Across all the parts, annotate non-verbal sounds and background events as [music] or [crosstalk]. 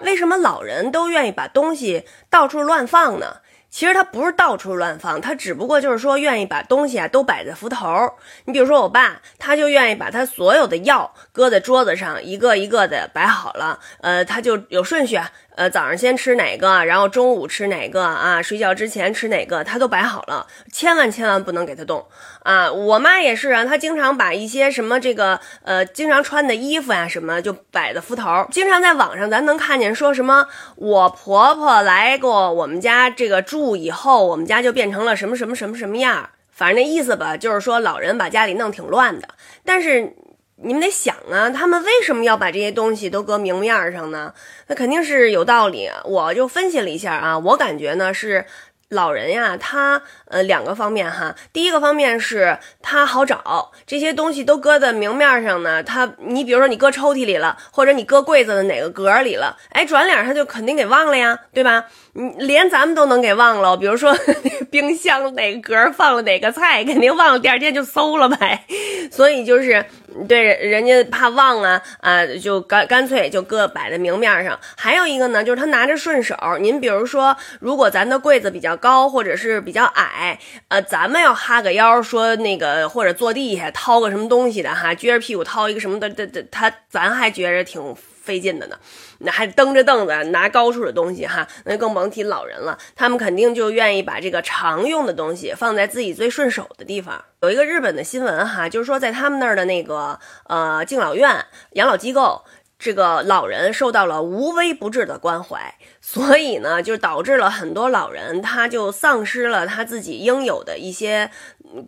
为什么老人都愿意把东西到处乱放呢？其实他不是到处乱放，他只不过就是说愿意把东西啊都摆在扶头。你比如说我爸，他就愿意把他所有的药搁在桌子上，一个一个的摆好了。呃，他就有顺序，呃，早上先吃哪个，然后中午吃哪个啊，睡觉之前吃哪个，他都摆好了，千万千万不能给他动啊。我妈也是啊，她经常把一些什么这个呃经常穿的衣服呀什么就摆在扶头。经常在网上咱能看见说什么，我婆婆来过我们家这个住。以后我们家就变成了什么什么什么什么样，反正那意思吧，就是说老人把家里弄挺乱的。但是你们得想啊，他们为什么要把这些东西都搁明面上呢？那肯定是有道理。我就分析了一下啊，我感觉呢是。老人呀，他呃两个方面哈，第一个方面是他好找，这些东西都搁在明面上呢。他你比如说你搁抽屉里了，或者你搁柜子的哪个格里了，哎，转脸他就肯定给忘了呀，对吧？你连咱们都能给忘了，比如说 [laughs] 冰箱哪个格放了哪个菜，肯定忘了，第二天就馊了呗。所以就是对人家怕忘啊啊，就干干脆就搁摆在明面上。还有一个呢，就是他拿着顺手。您比如说，如果咱的柜子比较。高或者是比较矮，呃，咱们要哈个腰，说那个或者坐地下掏个什么东西的哈，撅着屁股掏一个什么的，的的，他咱还觉着挺费劲的呢。那还蹬着凳子拿高处的东西哈，那更甭提老人了。他们肯定就愿意把这个常用的东西放在自己最顺手的地方。有一个日本的新闻哈，就是说在他们那儿的那个呃敬老院养老机构。这个老人受到了无微不至的关怀，所以呢，就导致了很多老人他就丧失了他自己应有的一些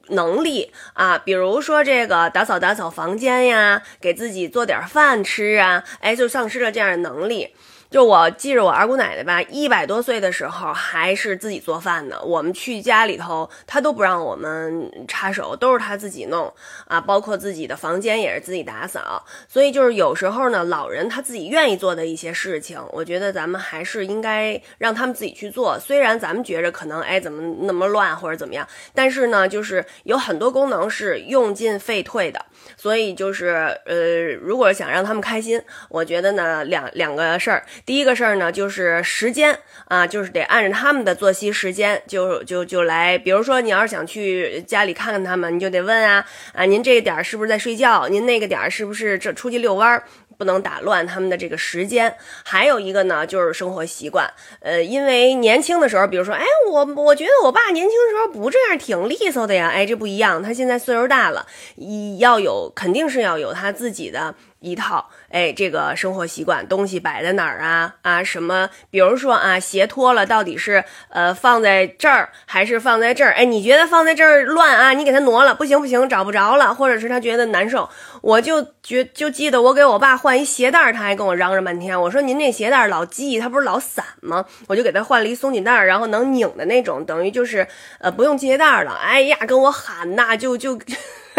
能力啊，比如说这个打扫打扫房间呀，给自己做点饭吃啊，哎，就丧失了这样的能力。就我记着我二姑奶奶吧，一百多岁的时候还是自己做饭呢。我们去家里头，她都不让我们插手，都是她自己弄啊。包括自己的房间也是自己打扫。所以就是有时候呢，老人他自己愿意做的一些事情，我觉得咱们还是应该让他们自己去做。虽然咱们觉着可能哎怎么那么乱或者怎么样，但是呢，就是有很多功能是用进废退的。所以就是呃，如果想让他们开心，我觉得呢两两个事儿。第一个事儿呢，就是时间啊，就是得按照他们的作息时间，就就就来。比如说，你要是想去家里看看他们，你就得问啊啊，您这个点儿是不是在睡觉？您那个点儿是不是这出去遛弯儿？不能打乱他们的这个时间。还有一个呢，就是生活习惯。呃，因为年轻的时候，比如说，哎，我我觉得我爸年轻的时候不这样，挺利索的呀。哎，这不一样，他现在岁数大了，一要有肯定是要有他自己的。一套，哎，这个生活习惯，东西摆在哪儿啊？啊，什么？比如说啊，鞋脱了，到底是呃放在这儿还是放在这儿？哎，你觉得放在这儿乱啊？你给他挪了，不行不行，找不着了，或者是他觉得难受，我就觉就记得我给我爸换一鞋带，他还跟我嚷嚷半天。我说您那鞋带老系，它不是老散吗？我就给他换了一松紧带，然后能拧的那种，等于就是呃不用系鞋带了。哎呀，跟我喊呐，就就。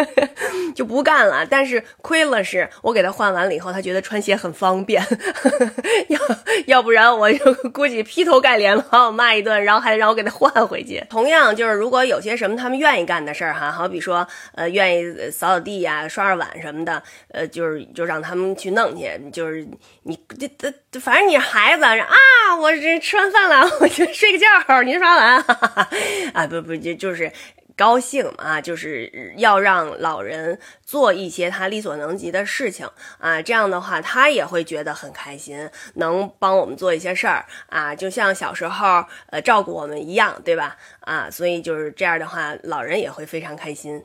[laughs] 就不干了，但是亏了是我给他换完了以后，他觉得穿鞋很方便，[laughs] 要要不然我就 [laughs] 估计劈头盖脸把我骂一顿，然后还得让我给他换回去。同样就是如果有些什么他们愿意干的事儿哈，好比说呃愿意扫扫地呀、刷刷碗什么的，呃就是就让他们去弄去，就是你这这反正你孩子啊，我这吃完饭了，我就睡个觉，您刷碗啊不不就就是。高兴啊，就是要让老人做一些他力所能及的事情啊，这样的话他也会觉得很开心，能帮我们做一些事儿啊，就像小时候呃照顾我们一样，对吧？啊，所以就是这样的话，老人也会非常开心。